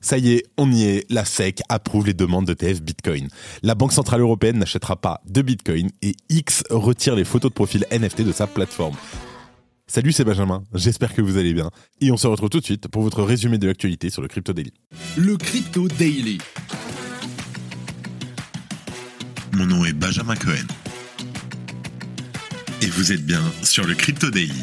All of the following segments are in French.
Ça y est, on y est, la SEC approuve les demandes d'ETF Bitcoin. La Banque Centrale Européenne n'achètera pas de Bitcoin et X retire les photos de profil NFT de sa plateforme. Salut, c'est Benjamin, j'espère que vous allez bien. Et on se retrouve tout de suite pour votre résumé de l'actualité sur le Crypto Daily. Le Crypto Daily. Mon nom est Benjamin Cohen. Et vous êtes bien sur le Crypto Daily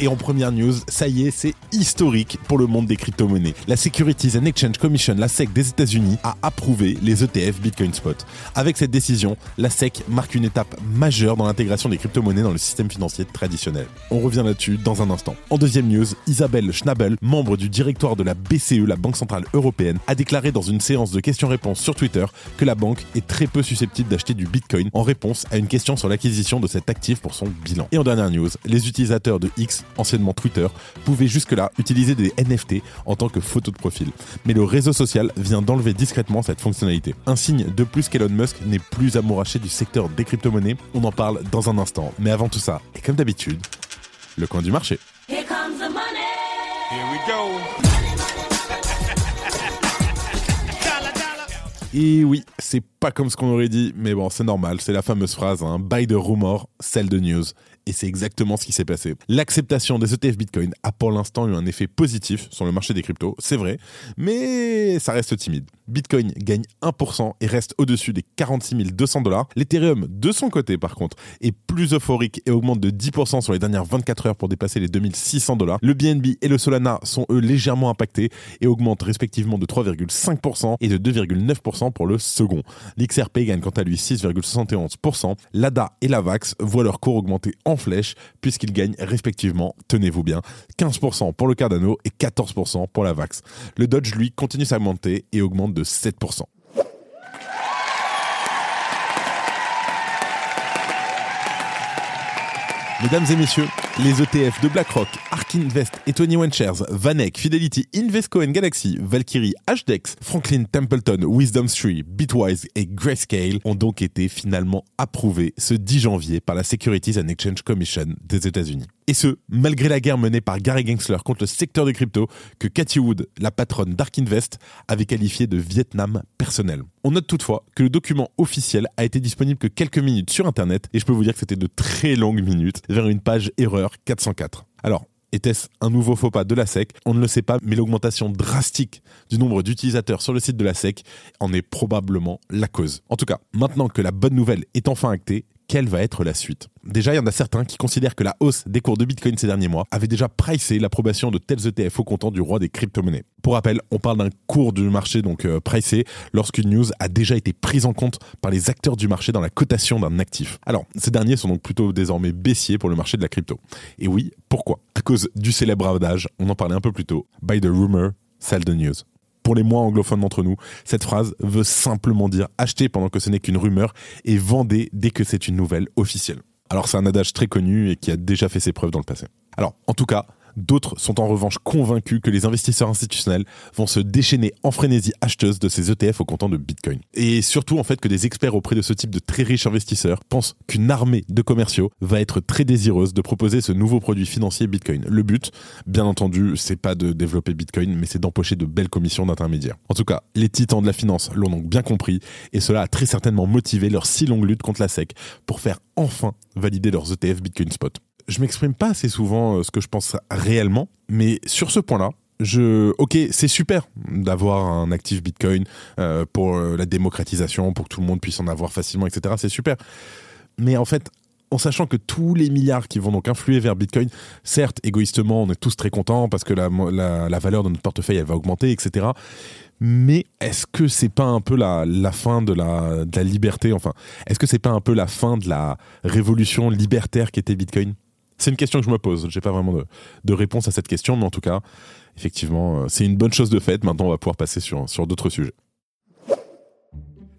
Et en première news, ça y est, c'est historique pour le monde des crypto-monnaies. La Securities and Exchange Commission, la SEC des États-Unis, a approuvé les ETF Bitcoin Spot. Avec cette décision, la SEC marque une étape majeure dans l'intégration des crypto-monnaies dans le système financier traditionnel. On revient là-dessus dans un instant. En deuxième news, Isabelle Schnabel, membre du directoire de la BCE, la Banque Centrale Européenne, a déclaré dans une séance de questions-réponses sur Twitter que la banque est très peu susceptible d'acheter du Bitcoin en réponse à une question sur l'acquisition de cet actif pour son bilan. Et en dernière news, les utilisateurs de X anciennement Twitter, pouvait jusque-là utiliser des NFT en tant que photo de profil. Mais le réseau social vient d'enlever discrètement cette fonctionnalité. Un signe de plus qu'Elon Musk n'est plus amouraché du secteur des crypto-monnaies. On en parle dans un instant. Mais avant tout ça, et comme d'habitude, le coin du marché. Here comes the money. Here we go. Et oui, c'est pas comme ce qu'on aurait dit, mais bon, c'est normal, c'est la fameuse phrase, hein, buy the rumor, sell the news. Et c'est exactement ce qui s'est passé. L'acceptation des ETF Bitcoin a pour l'instant eu un effet positif sur le marché des cryptos, c'est vrai, mais ça reste timide. Bitcoin gagne 1% et reste au-dessus des 46 200 dollars. L'Ethereum, de son côté par contre, est plus euphorique et augmente de 10% sur les dernières 24 heures pour dépasser les 2600 dollars. Le BNB et le Solana sont eux légèrement impactés et augmentent respectivement de 3,5% et de 2,9% pour le second. L'XRP gagne quant à lui 6,71%. L'ADA et la VAX voient leur cours augmenter en flèche puisqu'ils gagnent respectivement, tenez-vous bien, 15% pour le Cardano et 14% pour la VAX. Le Dodge, lui, continue à augmenter et augmente de 7%. Mesdames et messieurs, les ETF de BlackRock, Ark Invest et Tony Shares, Vanek, Fidelity, Invesco Galaxy, Valkyrie, Hdex, Franklin Templeton, Wisdom Street, Bitwise et Grayscale ont donc été finalement approuvés ce 10 janvier par la Securities and Exchange Commission des États-Unis. Et ce, malgré la guerre menée par Gary Gensler contre le secteur des cryptos que Cathy Wood, la patronne d'Ark Invest, avait qualifié de Vietnam personnel. On note toutefois que le document officiel a été disponible que quelques minutes sur Internet et je peux vous dire que c'était de très longues minutes vers une page erreur 404. Alors, était-ce un nouveau faux pas de la SEC? On ne le sait pas, mais l'augmentation drastique du nombre d'utilisateurs sur le site de la SEC en est probablement la cause. En tout cas, maintenant que la bonne nouvelle est enfin actée, quelle va être la suite Déjà, il y en a certains qui considèrent que la hausse des cours de Bitcoin ces derniers mois avait déjà pricé l'approbation de tels ETF au comptant du roi des crypto-monnaies. Pour rappel, on parle d'un cours du marché donc euh, pricé lorsqu'une news a déjà été prise en compte par les acteurs du marché dans la cotation d'un actif. Alors, ces derniers sont donc plutôt désormais baissiers pour le marché de la crypto. Et oui, pourquoi? À cause du célèbre adage, on en parlait un peu plus tôt, by the rumor, sell the news pour les moins anglophones d'entre nous, cette phrase veut simplement dire acheter pendant que ce n'est qu'une rumeur et vendez dès que c'est une nouvelle officielle. Alors c'est un adage très connu et qui a déjà fait ses preuves dans le passé. Alors en tout cas, D'autres sont en revanche convaincus que les investisseurs institutionnels vont se déchaîner en frénésie acheteuse de ces ETF au comptant de Bitcoin. Et surtout en fait que des experts auprès de ce type de très riches investisseurs pensent qu'une armée de commerciaux va être très désireuse de proposer ce nouveau produit financier Bitcoin. Le but, bien entendu, c'est pas de développer Bitcoin, mais c'est d'empocher de belles commissions d'intermédiaires. En tout cas, les titans de la finance l'ont donc bien compris et cela a très certainement motivé leur si longue lutte contre la SEC pour faire enfin valider leurs ETF Bitcoin Spot je m'exprime pas assez souvent euh, ce que je pense réellement, mais sur ce point-là, je, ok, c'est super d'avoir un actif Bitcoin euh, pour euh, la démocratisation, pour que tout le monde puisse en avoir facilement, etc. C'est super. Mais en fait, en sachant que tous les milliards qui vont donc influer vers Bitcoin, certes, égoïstement, on est tous très contents parce que la, la, valeur de notre portefeuille, elle va augmenter, etc. Mais est-ce que c'est pas un peu la, la fin de la, de la liberté Enfin, est-ce que c'est pas un peu la fin de la révolution libertaire qu'était Bitcoin? C'est une question que je me pose. J'ai pas vraiment de, réponse à cette question, mais en tout cas, effectivement, euh, c'est une bonne chose de fait. Maintenant, on va pouvoir passer sur d'autres sujets.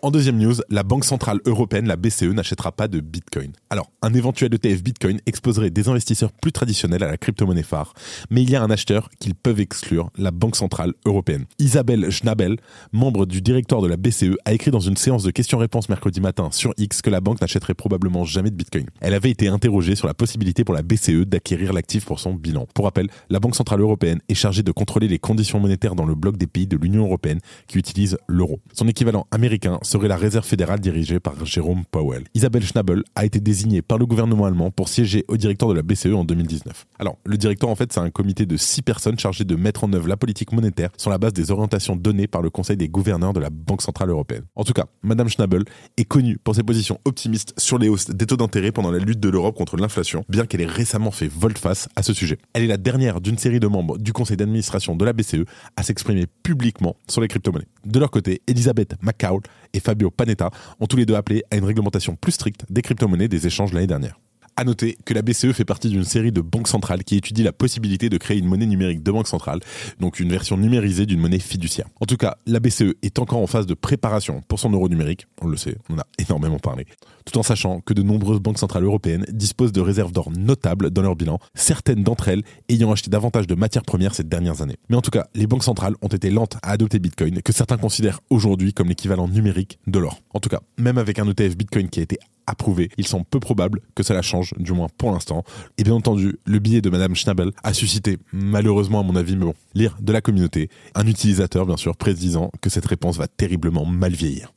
En deuxième news, la Banque Centrale Européenne, la BCE, n'achètera pas de Bitcoin. Alors, un éventuel ETF Bitcoin exposerait des investisseurs plus traditionnels à la crypto-monnaie phare, mais il y a un acheteur qu'ils peuvent exclure, la Banque Centrale Européenne. Isabelle Schnabel, membre du directoire de la BCE, a écrit dans une séance de questions-réponses mercredi matin sur X que la banque n'achèterait probablement jamais de Bitcoin. Elle avait été interrogée sur la possibilité pour la BCE d'acquérir l'actif pour son bilan. Pour rappel, la Banque Centrale Européenne est chargée de contrôler les conditions monétaires dans le bloc des pays de l'Union Européenne qui utilisent l'euro. Son équivalent américain serait la réserve fédérale dirigée par Jérôme Powell. Isabelle Schnabel a été désignée par le gouvernement allemand pour siéger au directeur de la BCE en 2019. Alors, le directeur, en fait, c'est un comité de six personnes chargées de mettre en œuvre la politique monétaire sur la base des orientations données par le Conseil des gouverneurs de la Banque Centrale Européenne. En tout cas, Madame Schnabel est connue pour ses positions optimistes sur les hausses des taux d'intérêt pendant la lutte de l'Europe contre l'inflation, bien qu'elle ait récemment fait volte-face à ce sujet. Elle est la dernière d'une série de membres du conseil d'administration de la BCE à s'exprimer publiquement sur les crypto-monnaies. De leur côté, Elisabeth McCall et Fabio Panetta ont tous les deux appelé à une réglementation plus stricte des crypto-monnaies des échanges l'année dernière. À noter que la BCE fait partie d'une série de banques centrales qui étudie la possibilité de créer une monnaie numérique de banque centrale, donc une version numérisée d'une monnaie fiduciaire. En tout cas, la BCE est encore en phase de préparation pour son euro numérique, on le sait, on en a énormément parlé, tout en sachant que de nombreuses banques centrales européennes disposent de réserves d'or notables dans leur bilan, certaines d'entre elles ayant acheté davantage de matières premières ces dernières années. Mais en tout cas, les banques centrales ont été lentes à adopter Bitcoin, que certains considèrent aujourd'hui comme l'équivalent numérique de l'or. En tout cas, même avec un ETF Bitcoin qui a été approuvé, il semble peu probable que cela change, du moins pour l'instant. Et bien entendu, le billet de Madame Schnabel a suscité, malheureusement à mon avis, mais bon, lire de la communauté, un utilisateur bien sûr prédisant que cette réponse va terriblement mal vieillir.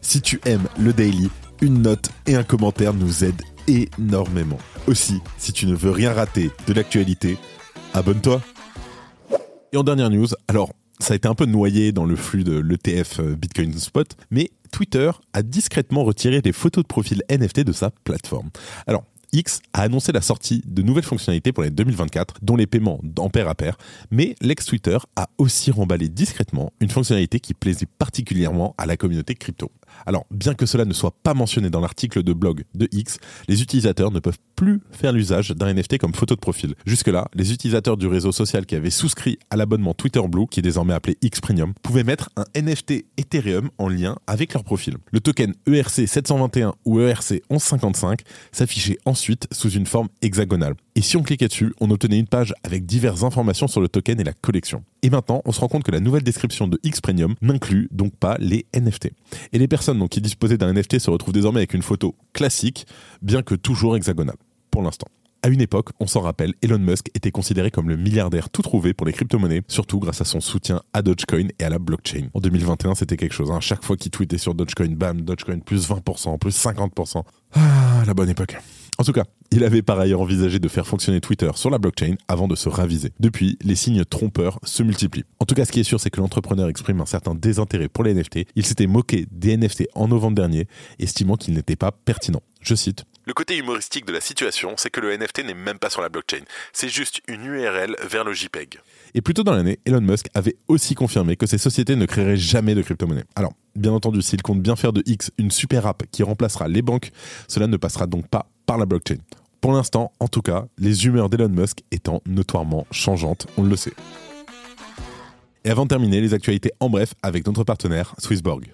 Si tu aimes le daily, une note et un commentaire nous aident énormément. Aussi, si tu ne veux rien rater de l'actualité, abonne-toi. Et en dernière news, alors ça a été un peu noyé dans le flux de l'ETF Bitcoin Spot, mais Twitter a discrètement retiré des photos de profil NFT de sa plateforme. Alors, X a annoncé la sortie de nouvelles fonctionnalités pour l'année 2024, dont les paiements en pair à pair, mais l'ex-Twitter a aussi remballé discrètement une fonctionnalité qui plaisait particulièrement à la communauté crypto. Alors, bien que cela ne soit pas mentionné dans l'article de blog de X, les utilisateurs ne peuvent plus faire l'usage d'un NFT comme photo de profil. Jusque-là, les utilisateurs du réseau social qui avaient souscrit à l'abonnement Twitter Blue, qui est désormais appelé X Premium, pouvaient mettre un NFT Ethereum en lien avec leur profil. Le token ERC 721 ou ERC 1155 s'affichait ensuite sous une forme hexagonale. Et si on cliquait dessus, on obtenait une page avec diverses informations sur le token et la collection. Et maintenant, on se rend compte que la nouvelle description de X Premium n'inclut donc pas les NFT. Et les personnes donc, qui disposaient d'un NFT se retrouvent désormais avec une photo classique, bien que toujours hexagonale, pour l'instant. À une époque, on s'en rappelle, Elon Musk était considéré comme le milliardaire tout trouvé pour les crypto-monnaies, surtout grâce à son soutien à Dogecoin et à la blockchain. En 2021, c'était quelque chose. Hein. Chaque fois qu'il tweetait sur Dogecoin, bam, Dogecoin plus 20%, plus 50%. Ah, la bonne époque. En tout cas, il avait par ailleurs envisagé de faire fonctionner Twitter sur la blockchain avant de se raviser. Depuis, les signes trompeurs se multiplient. En tout cas, ce qui est sûr, c'est que l'entrepreneur exprime un certain désintérêt pour les NFT. Il s'était moqué des NFT en novembre dernier, estimant qu'ils n'étaient pas pertinents. Je cite. Le côté humoristique de la situation, c'est que le NFT n'est même pas sur la blockchain. C'est juste une URL vers le JPEG. Et plus tôt dans l'année, Elon Musk avait aussi confirmé que ces sociétés ne créeraient jamais de crypto-monnaie. Alors, bien entendu, s'il compte bien faire de X une super app qui remplacera les banques, cela ne passera donc pas par la blockchain. Pour l'instant, en tout cas, les humeurs d'Elon Musk étant notoirement changeantes, on le sait. Et avant de terminer, les actualités en bref avec notre partenaire Swissborg.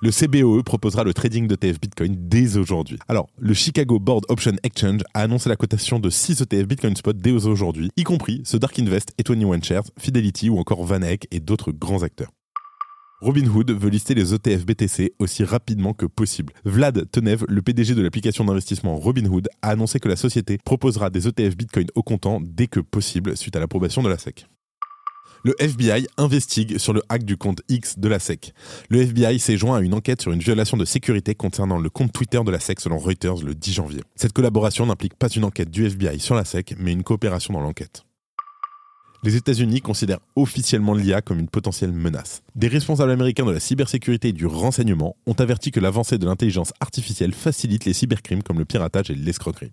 Le CBOE proposera le trading d'ETF Bitcoin dès aujourd'hui. Alors, le Chicago Board Option Exchange a annoncé la cotation de 6 ETF Bitcoin Spot dès aujourd'hui, y compris ceux Dark Invest et 21 Shares, Fidelity ou encore Vanek et d'autres grands acteurs. Robinhood veut lister les ETF BTC aussi rapidement que possible. Vlad Tenev, le PDG de l'application d'investissement Robinhood, a annoncé que la société proposera des ETF Bitcoin au comptant dès que possible suite à l'approbation de la SEC. Le FBI investigue sur le hack du compte X de la SEC. Le FBI s'est joint à une enquête sur une violation de sécurité concernant le compte Twitter de la SEC selon Reuters le 10 janvier. Cette collaboration n'implique pas une enquête du FBI sur la SEC, mais une coopération dans l'enquête. Les États-Unis considèrent officiellement l'IA comme une potentielle menace. Des responsables américains de la cybersécurité et du renseignement ont averti que l'avancée de l'intelligence artificielle facilite les cybercrimes comme le piratage et l'escroquerie.